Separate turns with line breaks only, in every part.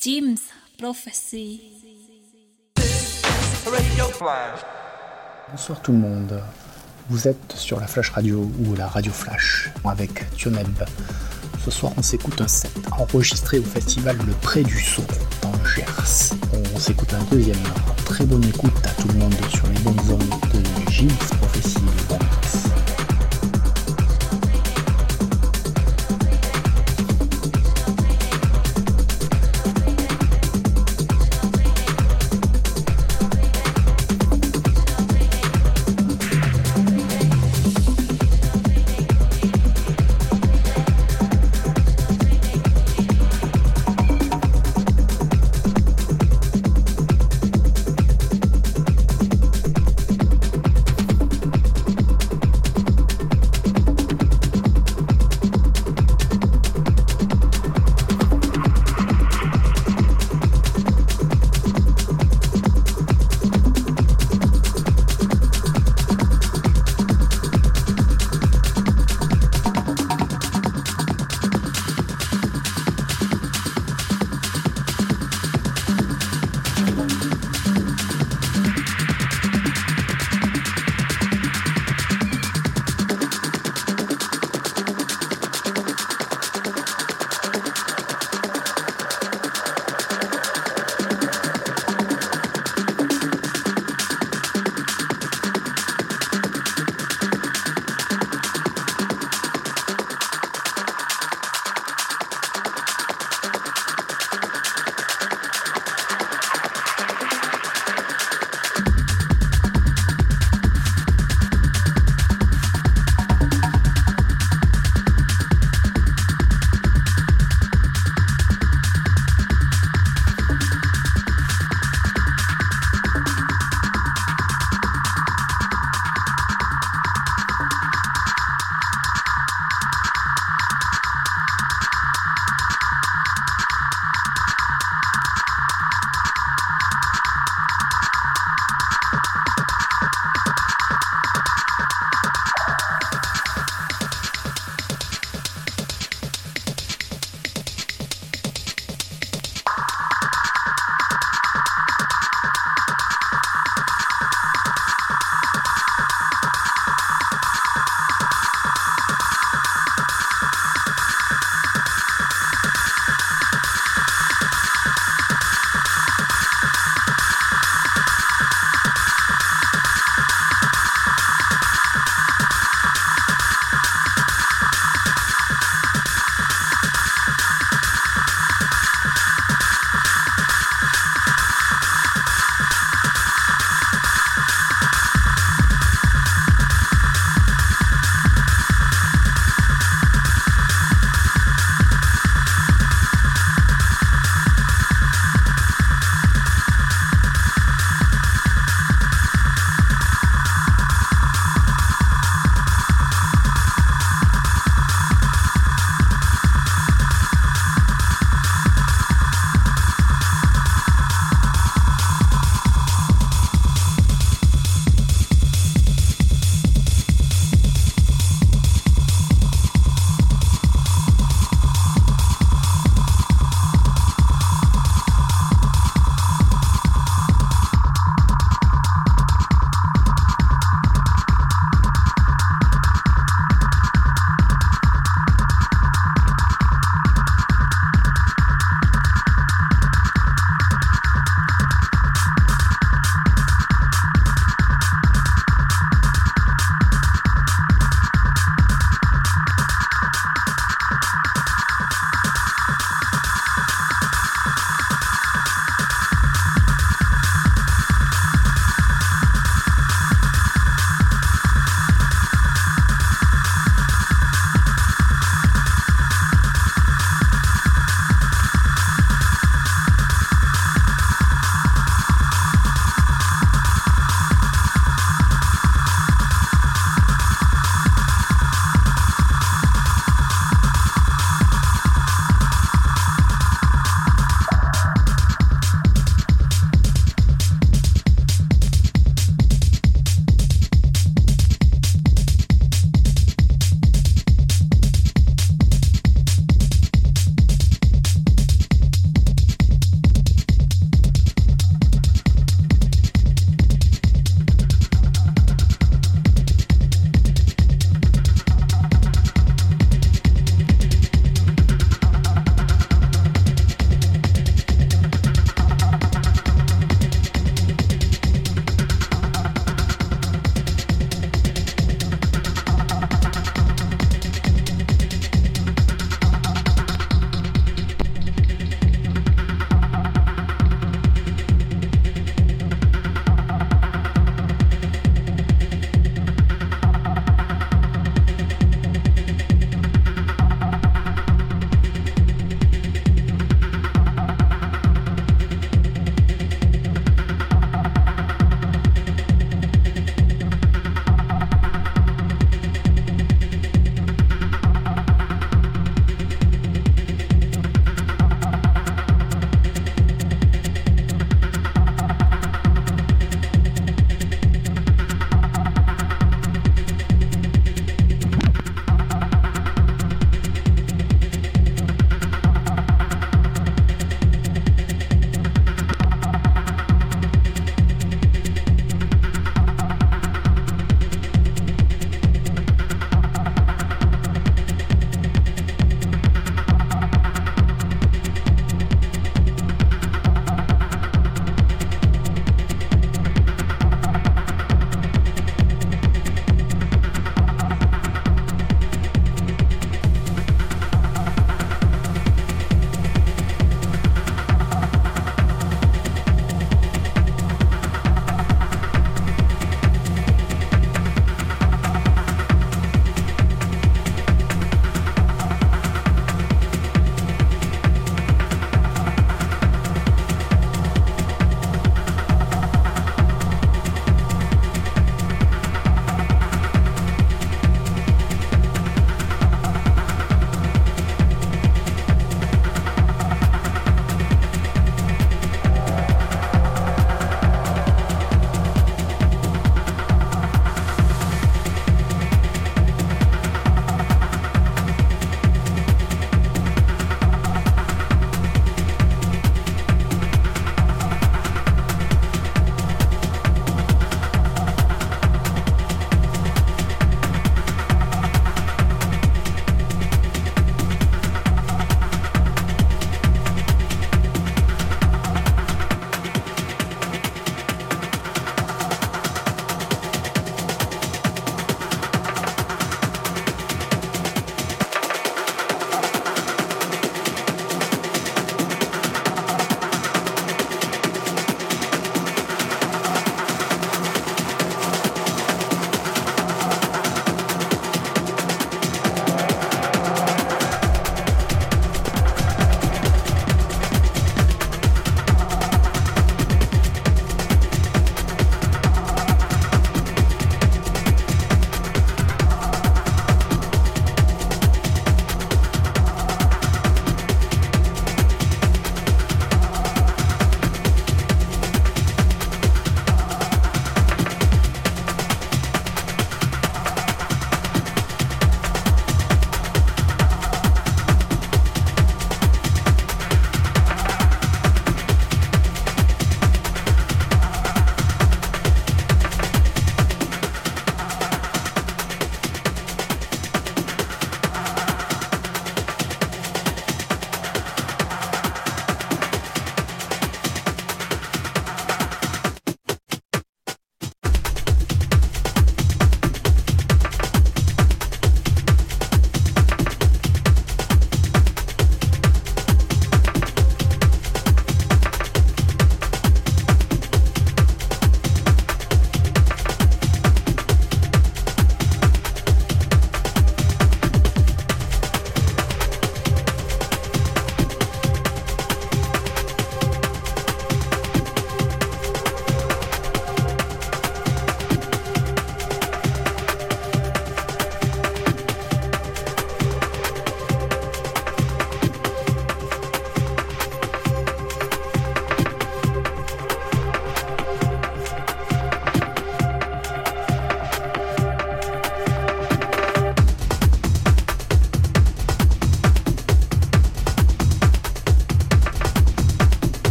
Jim's Prophecy.
Bonsoir tout le monde. Vous êtes sur la Flash Radio ou la Radio Flash avec Tioneb. Ce soir, on s'écoute un set enregistré au festival Le Pré du Saut dans le Gers. On s'écoute un deuxième. Très bonne écoute à tout le monde sur les bonnes zones de Jim's Prophecy.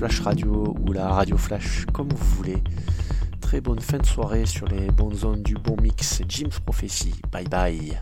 Flash Radio ou la Radio Flash, comme vous voulez. Très bonne fin de soirée sur les bonnes zones du bon mix Jim's Prophecy. Bye bye.